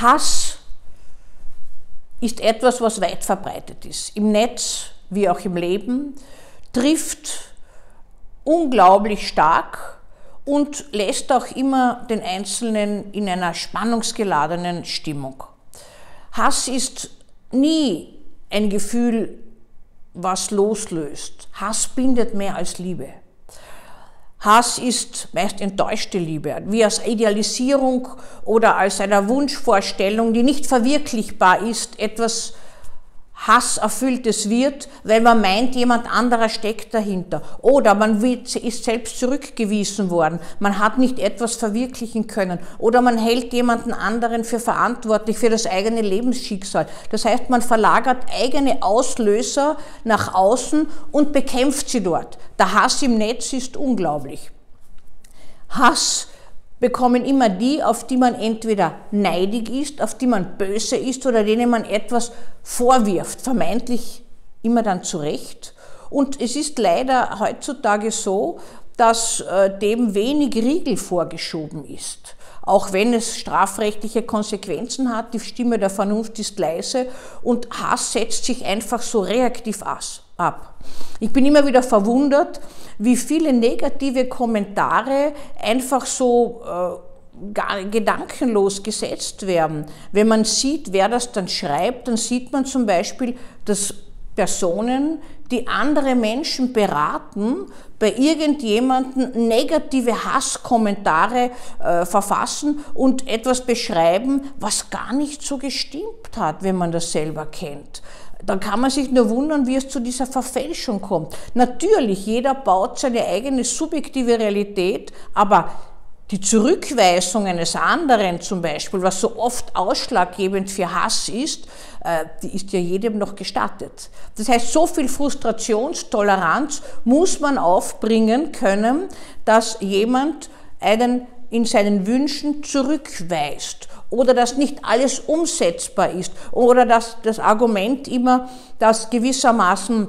Hass ist etwas, was weit verbreitet ist. Im Netz wie auch im Leben, trifft unglaublich stark und lässt auch immer den Einzelnen in einer spannungsgeladenen Stimmung. Hass ist nie ein Gefühl, was loslöst. Hass bindet mehr als Liebe. Hass ist meist enttäuschte Liebe, wie als Idealisierung oder als einer Wunschvorstellung, die nicht verwirklichbar ist, etwas hasserfülltes wird, weil man meint, jemand anderer steckt dahinter. Oder man ist selbst zurückgewiesen worden. Man hat nicht etwas verwirklichen können. Oder man hält jemanden anderen für verantwortlich für das eigene Lebensschicksal. Das heißt, man verlagert eigene Auslöser nach außen und bekämpft sie dort. Der Hass im Netz ist unglaublich. Hass bekommen immer die, auf die man entweder neidig ist, auf die man böse ist oder denen man etwas vorwirft, vermeintlich immer dann zurecht. Und es ist leider heutzutage so, dass äh, dem wenig Riegel vorgeschoben ist. Auch wenn es strafrechtliche Konsequenzen hat, die Stimme der Vernunft ist leise und Hass setzt sich einfach so reaktiv ab. Ich bin immer wieder verwundert, wie viele negative Kommentare einfach so äh, gedankenlos gesetzt werden. Wenn man sieht, wer das dann schreibt, dann sieht man zum Beispiel, dass Personen, die andere Menschen beraten, bei irgendjemanden negative Hasskommentare äh, verfassen und etwas beschreiben, was gar nicht so gestimmt hat, wenn man das selber kennt dann kann man sich nur wundern, wie es zu dieser Verfälschung kommt. Natürlich, jeder baut seine eigene subjektive Realität, aber die Zurückweisung eines anderen zum Beispiel, was so oft ausschlaggebend für Hass ist, äh, die ist ja jedem noch gestattet. Das heißt, so viel Frustrationstoleranz muss man aufbringen können, dass jemand einen in seinen Wünschen zurückweist oder dass nicht alles umsetzbar ist oder dass das Argument immer, dass gewissermaßen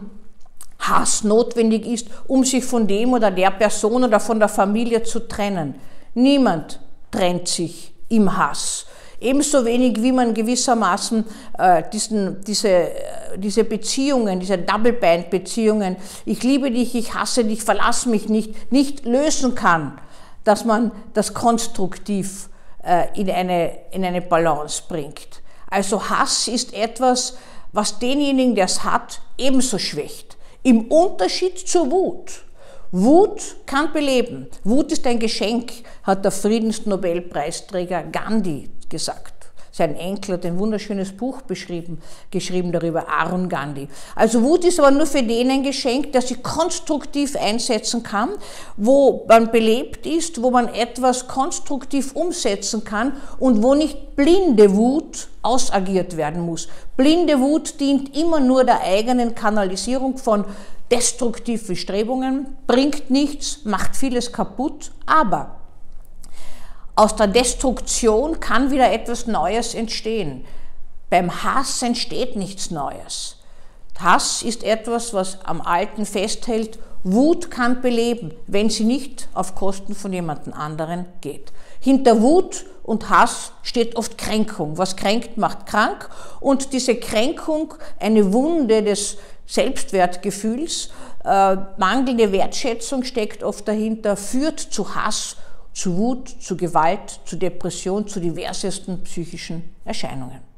Hass notwendig ist, um sich von dem oder der Person oder von der Familie zu trennen. Niemand trennt sich im Hass. Ebenso wenig wie man gewissermaßen äh, diesen, diese, äh, diese Beziehungen, diese Double-Bind-Beziehungen, ich liebe dich, ich hasse dich, verlass mich nicht, nicht lösen kann, dass man das konstruktiv äh, in eine, in eine Balance bringt. Also Hass ist etwas, was denjenigen, der es hat, ebenso schwächt. Im Unterschied zur Wut. Wut kann beleben. Wut ist ein Geschenk, hat der Friedensnobelpreisträger Gandhi gesagt sein Enkel hat ein wunderschönes Buch beschrieben, geschrieben darüber, Arun Gandhi. Also Wut ist aber nur für den ein Geschenk, der sie konstruktiv einsetzen kann, wo man belebt ist, wo man etwas konstruktiv umsetzen kann und wo nicht blinde Wut ausagiert werden muss. Blinde Wut dient immer nur der eigenen Kanalisierung von destruktiven Strebungen, bringt nichts, macht vieles kaputt, aber aus der Destruktion kann wieder etwas Neues entstehen. Beim Hass entsteht nichts Neues. Hass ist etwas, was am Alten festhält. Wut kann beleben, wenn sie nicht auf Kosten von jemand anderen geht. Hinter Wut und Hass steht oft Kränkung. Was kränkt, macht krank. Und diese Kränkung, eine Wunde des Selbstwertgefühls, äh, mangelnde Wertschätzung steckt oft dahinter, führt zu Hass zu Wut, zu Gewalt, zu Depression, zu diversesten psychischen Erscheinungen.